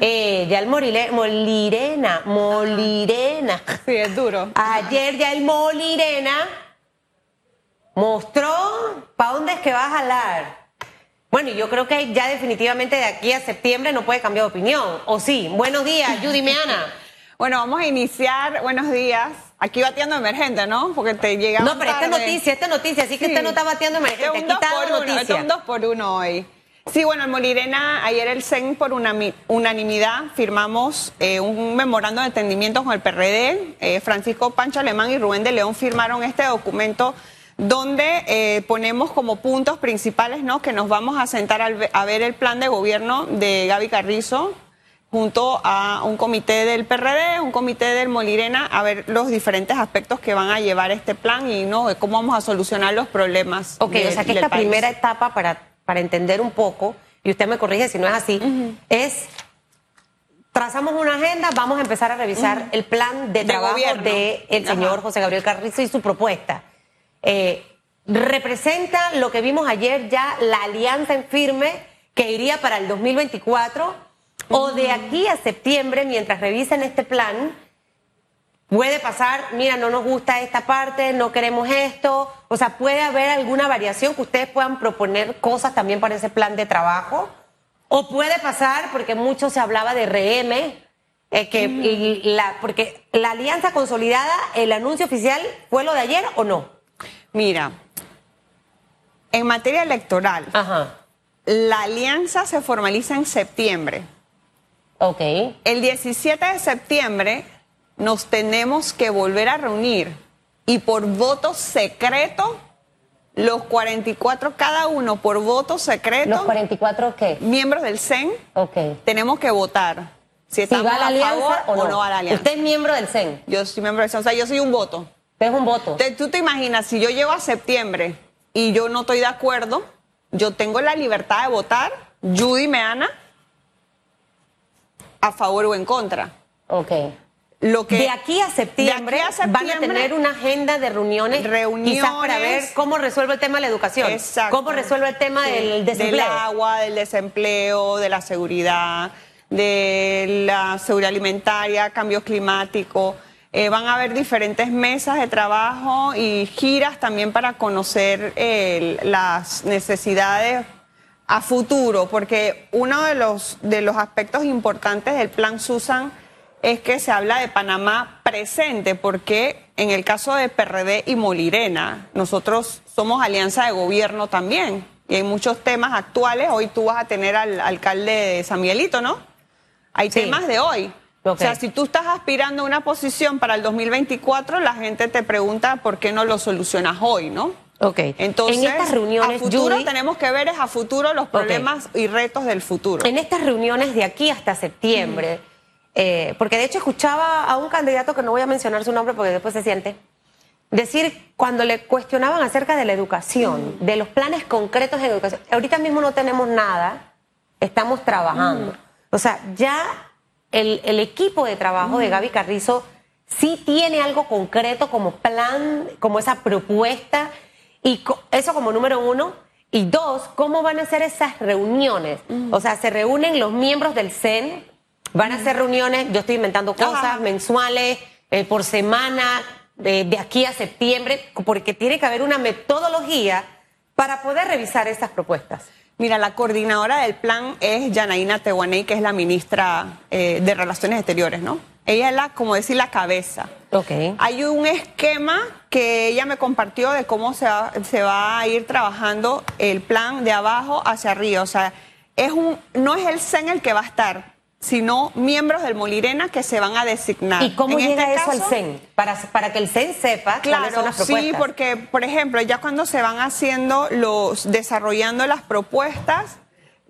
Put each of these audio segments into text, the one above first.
Eh, ya el Morile- Molirena, Molirena. Sí, es duro. Ayer ya el Molirena mostró para dónde es que va a jalar. Bueno, y yo creo que ya definitivamente de aquí a septiembre no puede cambiar de opinión. ¿O sí? Buenos días, Judy Meana. Bueno, vamos a iniciar. Buenos días. Aquí bateando emergente, ¿no? Porque te llegamos No, pero esta tarde. noticia, esta es noticia, así que Sí. usted no está bateando emergente. Este es un Aquí dos está por la uno, noticia. es un dos por uno hoy. Sí, bueno, el Molirena, ayer el CEN por unanimidad firmamos eh, un memorando de entendimiento con el PRD. Eh, Francisco Pancho Alemán y Rubén de León firmaron este documento donde eh, ponemos como puntos principales ¿no? que nos vamos a sentar al a ver el plan de gobierno de Gaby Carrizo junto a un comité del PRD, un comité del Molirena, a ver los diferentes aspectos que van a llevar este plan y no de cómo vamos a solucionar los problemas. Ok, de- o sea que esta país. primera etapa, para, para entender un poco, y usted me corrige si no es así, es trazamos una agenda, vamos a empezar a revisar el plan de, De trabajo del el señor. José Gabriel Carrizo y su propuesta. Eh, ¿Representa lo que vimos ayer ya la alianza en firme que iría para el 2024? ¿O de aquí a septiembre, mientras revisen este plan, Puede pasar, mira, no nos gusta esta parte, no queremos esto. O sea, puede haber alguna variación que ustedes puedan proponer cosas también para ese plan de trabajo. O puede pasar, porque mucho se hablaba de RM, eh, que y la, porque la alianza consolidada, el anuncio oficial, ¿fue lo de ayer o no? Mira, en materia electoral, Ajá. la alianza se formaliza en septiembre. Ok. El 17 de septiembre nos tenemos que volver a reunir y por voto secreto, los 44, cada uno por voto ¿Los secreto, 44 qué? miembros del CEN, Ok. tenemos que votar si Si estamos va a la a alianza favor o no. va a la alianza. Usted es miembro del CEN. Yo soy miembro del CEN, o sea, yo soy un voto. Usted es un voto. Entonces, tú te imaginas, si yo llego a septiembre y yo no estoy de acuerdo, yo tengo la libertad de votar, Judy Meana, a favor o en contra. Ok. Lo que de aquí a septiembre, de aquí a van a tener una agenda de reuniones, Reuniones. quizás para ver cómo resuelve el tema de la educación, Exacto. cómo resuelve el tema Sí, del desempleo. Del agua, del desempleo, de la seguridad, de la seguridad alimentaria, cambio climático. Eh, van a haber diferentes mesas de trabajo y giras también para conocer eh, las necesidades a futuro, porque uno de los, de los aspectos importantes del plan Susan es que se habla de Panamá presente, porque en el caso de PRD y Molirena, nosotros somos alianza de gobierno también, y hay muchos temas actuales. Hoy tú vas a tener al alcalde de San Miguelito, ¿no? Hay Sí. temas de hoy. O sea, si tú estás aspirando a una posición para el 2024, la gente te pregunta por qué no lo solucionas hoy, ¿no? Ok. Entonces, en estas reuniones, a futuro Judy, tenemos que ver es a futuro los problemas y retos del futuro. en estas reuniones de aquí hasta septiembre, eh, porque de hecho escuchaba a un candidato que no voy a mencionar su nombre porque después se siente, decir cuando le cuestionaban acerca de la educación, de los planes concretos en educación, ahorita mismo no tenemos nada, estamos trabajando. O sea, ya el, el equipo de trabajo de Gaby Carrizo sí tiene algo concreto como plan, como esa propuesta, y eso como número uno. Y dos, ¿cómo van a ser esas reuniones? O sea, se reúnen los miembros del CEN, van a hacer reuniones, yo estoy inventando cosas Ajá. mensuales, eh, por semana, de, de aquí a septiembre, porque tiene que haber una metodología para poder revisar esas propuestas. Mira, la coordinadora del plan es Yanaína Tehuaney, que es la ministra eh, de Relaciones Exteriores, ¿no? Ella es la, como decir, la cabeza. Ok. Hay un esquema que ella me compartió de cómo se va, se va a ir trabajando el plan de abajo hacia arriba. O sea, es un, no es el CEN el que va a estar, sino miembros del Molirena que se van a designar. ¿Y cómo En llega este eso al caso, CEN? Para, para que el CEN sepa cuáles son Claro, las propuestas. sí, porque, por ejemplo, ya cuando se van haciendo los, desarrollando las propuestas,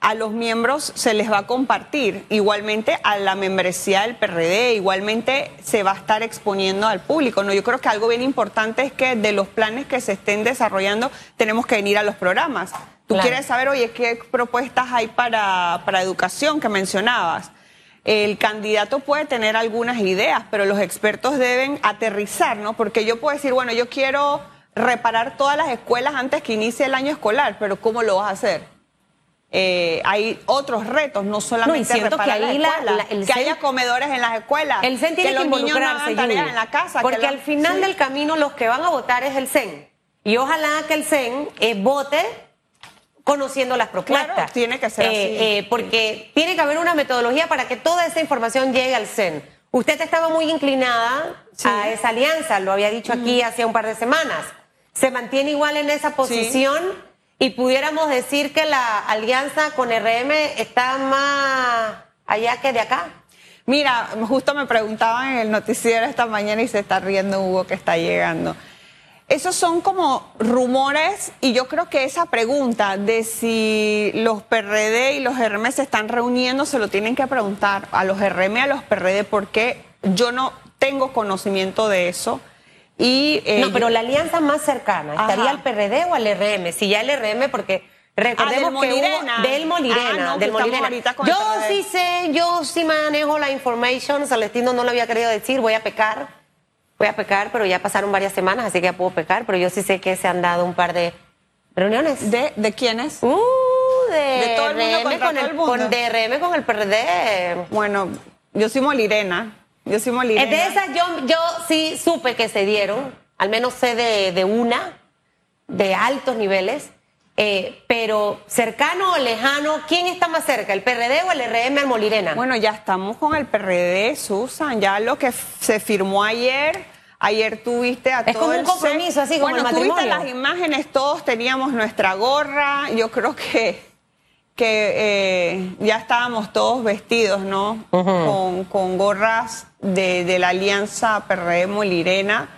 a los miembros se les va a compartir, igualmente a la membresía del PRD, igualmente se va a estar exponiendo al público. ¿no? Yo creo que algo bien importante es que de los planes que se estén desarrollando tenemos que venir a los programas. Tú Claro. quieres saber, oye, qué propuestas hay para, para educación que mencionabas. El candidato puede tener algunas ideas, pero los expertos deben aterrizar, ¿no? Porque yo puedo decir, bueno, yo quiero reparar todas las escuelas antes que inicie el año escolar, pero ¿cómo lo vas a hacer? eh, hay otros retos, no solamente que reparar ahí las la- escuelas, la- el que CEN- haya comedores en las escuelas, El CEN tiene que que, los niños no hagan tareas en la casa. Porque que la- al final sí. del camino los que van a votar es el CEN. Y ojalá que el CEN eh, vote conociendo las propuestas. Claro, tiene que ser Eh, así. eh, porque tiene que haber una metodología para que toda esa información llegue al CEN. Usted estaba muy inclinada Sí. a esa alianza, lo había dicho aquí hace un par de semanas. ¿Se mantiene igual en esa posición? Y pudiéramos decir que la alianza con RM está más allá que de acá. Mira, justo me preguntaban en el noticiero esta mañana y se está riendo Hugo que está llegando. Esos son como rumores y yo creo que esa pregunta de si los PRD y los RM se están reuniendo se lo tienen que preguntar a los RM a los PRD porque yo no tengo conocimiento de eso. Y, eh, No, pero la alianza más cercana, ¿estaría al PRD o al RM? Si ya el RM, porque recordemos Ah, del que hubo- Molirena. del Molirena, Ah, no, del Molirena. Yo sí sé, yo sí manejo la information, Celestino no lo había querido decir, voy a pecar, voy a pecar, pero ya pasaron varias semanas, así que ya puedo pecar, pero yo sí sé que se han dado un par de reuniones. ¿De, ¿De quiénes? Uh, de, De todo el mundo RM con todo el, el mundo. con de RM con el PRD. Bueno, yo soy molirena. Yo soy molirena. De esas yo, yo sí supe que se dieron, al menos sé de, de una, de altos niveles, eh, pero cercano o lejano, ¿quién está más cerca, el PRD o el RM al Molirena? Bueno, ya estamos con el PRD, Susan. Ya lo que se firmó ayer, ayer tuviste a Es todo como un compromiso, así como bueno, el tuviste matrimonio. las imágenes, todos teníamos nuestra gorra. Yo creo que que eh, ya estábamos todos vestidos, ¿no? con, con gorras de, de la alianza PRD Molirena.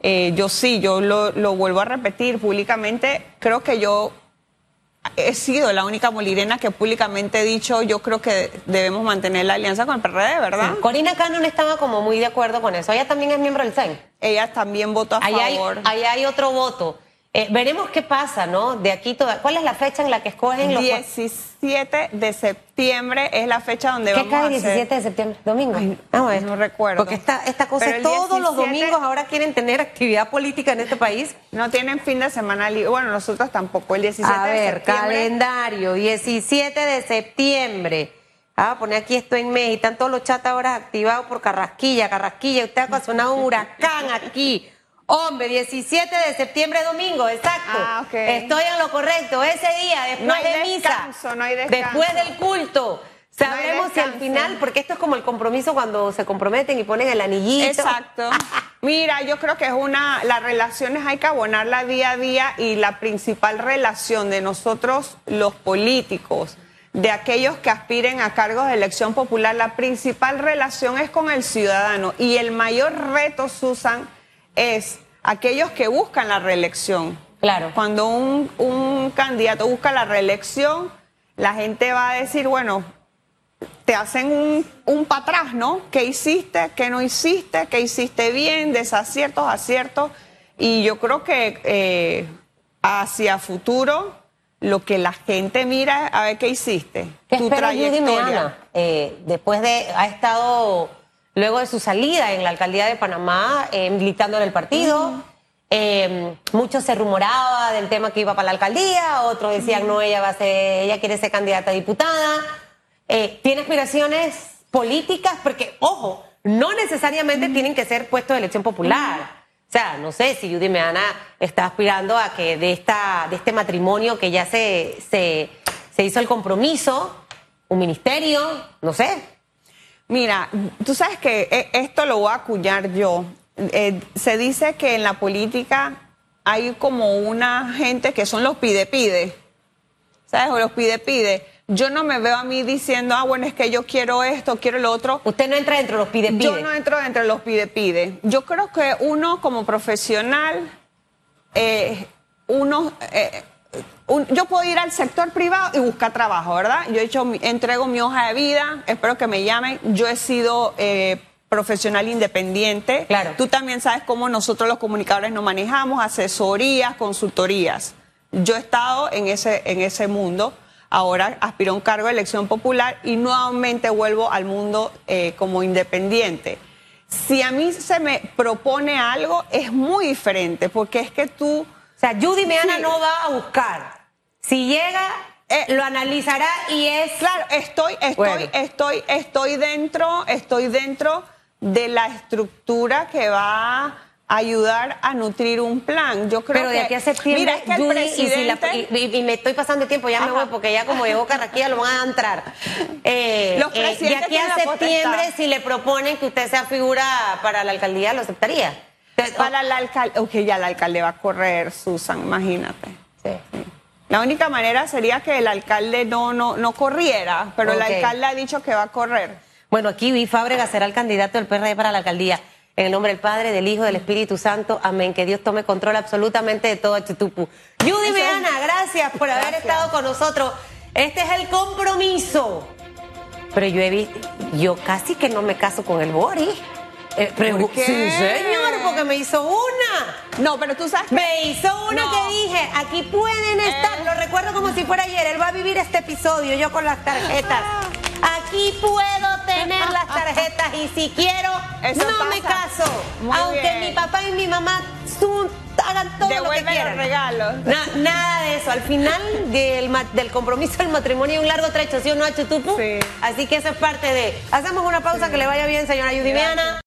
Eh, yo sí, yo lo, lo vuelvo a repetir públicamente. Creo que yo he sido la única molirena que públicamente he dicho, yo creo que debemos mantener la alianza con el PRD, ¿verdad? Corina Cano no estaba como muy de acuerdo con eso. Ella también es miembro del CEN. Ella también votó a Ahí hay, favor. ahí hay otro voto. Eh, veremos qué pasa, ¿no? De aquí toda. ¿Cuál es la fecha en la que escogen los 17 de septiembre es la fecha donde ¿Qué vamos cae a el hacer- 17 de septiembre? ¿Domingo? Ay, Vamos a ver. no recuerdo. Porque esta, esta cosa es todos los 17 domingos ahora quieren tener actividad política en este país. No tienen fin de semana libre. Bueno, nosotros tampoco. El 17 A de ver, septiembre. calendario, 17 de septiembre. Ah, poner aquí esto en México. Están todos los chats ahora activados por Carrasquilla. Carrasquilla, usted ha ocasionado un huracán aquí. Hombre, 17 de septiembre, domingo, exacto. Ah. Estoy en lo correcto. Ese día, después No hay de misa. descanso, no hay. Después del culto. Sabremos si al final, porque esto es como el compromiso cuando se comprometen y ponen el anillito. Exacto. Mira, yo creo que es una, las relaciones hay que abonarla día a día y la principal relación de nosotros, los políticos, de aquellos que aspiren a cargos de elección popular, la principal relación es con el ciudadano y el mayor reto, Susan, es aquellos que buscan la reelección. Claro. Cuando un, un candidato busca la reelección, la gente va a decir, bueno, te hacen un, un para atrás, ¿no? ¿Qué hiciste? ¿Qué no hiciste? ¿Qué hiciste bien? Desaciertos, aciertos. Y yo creo que eh, hacia futuro lo que la gente mira es a ver qué hiciste. ¿Qué tu Judy trayectoria. Meana? Eh, después de, ha estado, luego de su salida en la alcaldía de Panamá, eh, militando en el partido. Eh, mucho se rumoraba del tema que iba para la alcaldía, otros decían no, ella va a ser, ella quiere ser candidata a diputada. Eh, ¿Tiene aspiraciones políticas? Porque, ojo, no necesariamente tienen que ser puestos de elección popular. O sea, no sé si Judy Meana está aspirando a que de esta, de este matrimonio que ya se, se, se hizo el compromiso, un ministerio, no sé. Mira, tú sabes que eh, esto lo voy a acuñar yo. Eh, se dice que en la política hay como una gente que son los pide-pide. ¿Sabes? O los pide-pide. Yo no me veo a mí diciendo, ah, bueno, es que yo quiero esto, quiero lo otro. Usted no entra dentro de los pide pide. Yo no entro entre los pide-pide. Yo creo que uno como profesional, eh, uno, eh, un- yo puedo ir al sector privado y buscar trabajo, ¿verdad? Yo he hecho, entrego mi hoja de vida, espero que me llamen. Yo he sido eh, profesional independiente. Claro. Tú también sabes cómo nosotros los comunicadores nos manejamos, asesorías, consultorías. Yo he estado en ese, en ese mundo. Ahora aspiro a un cargo de elección popular y nuevamente vuelvo al mundo eh, como independiente. Si a mí se me propone algo, es muy diferente, porque es que tú, O sea, Judy Meana Sí. no va a buscar. Si llega Eh, lo analizará y es... Claro, estoy, estoy, Bueno. estoy, estoy dentro, estoy dentro de la estructura que va a ayudar a nutrir un plan. Yo creo Pero que de aquí a septiembre, mira, es que el Judy, y, si la- presidente, y- y- y me estoy pasando de tiempo, ya me voy porque ya como llegó Carraquilla lo van a entrar. Eh, Los eh, de aquí a septiembre, potestad. si le proponen que usted sea figura para la alcaldía, lo aceptaría. Para el alcalde, ok, ya el alcalde va a correr, Susan, imagínate. sí. La única manera sería que el alcalde no, no, no corriera, pero el alcalde ha dicho que va a correr. Bueno, aquí vi Fábrega será el candidato del PRD para la alcaldía. En el nombre del Padre, del Hijo, del Espíritu Santo. Amén. Que Dios tome control absolutamente de todo Chutupu. Judy. Meana, gracias por haber Gracias. estado con nosotros. Este es el compromiso. Pero yo he visto, yo casi que no me caso con el Boris. Eh, pero- ¿Por qué? Sí, señor, porque me hizo una. No, pero tú sabes que Me hizo una No. que dije, aquí pueden estar, Eh. lo recuerdo como si fuera ayer, él va a vivir este episodio, yo con las tarjetas. Aquí puedo tener las tarjetas y si quiero, Eso no me caso. Muy Aunque bien. mi papá y mi mamá son- hagan todo lo que los quieran. regalos. Na- nada de eso. Al final del, compromiso del matrimonio hay un largo trecho, ¿sí o no, Chutupu? Sí. Así que eso es parte de. Hacemos una pausa que le vaya bien, señora Yudimeana.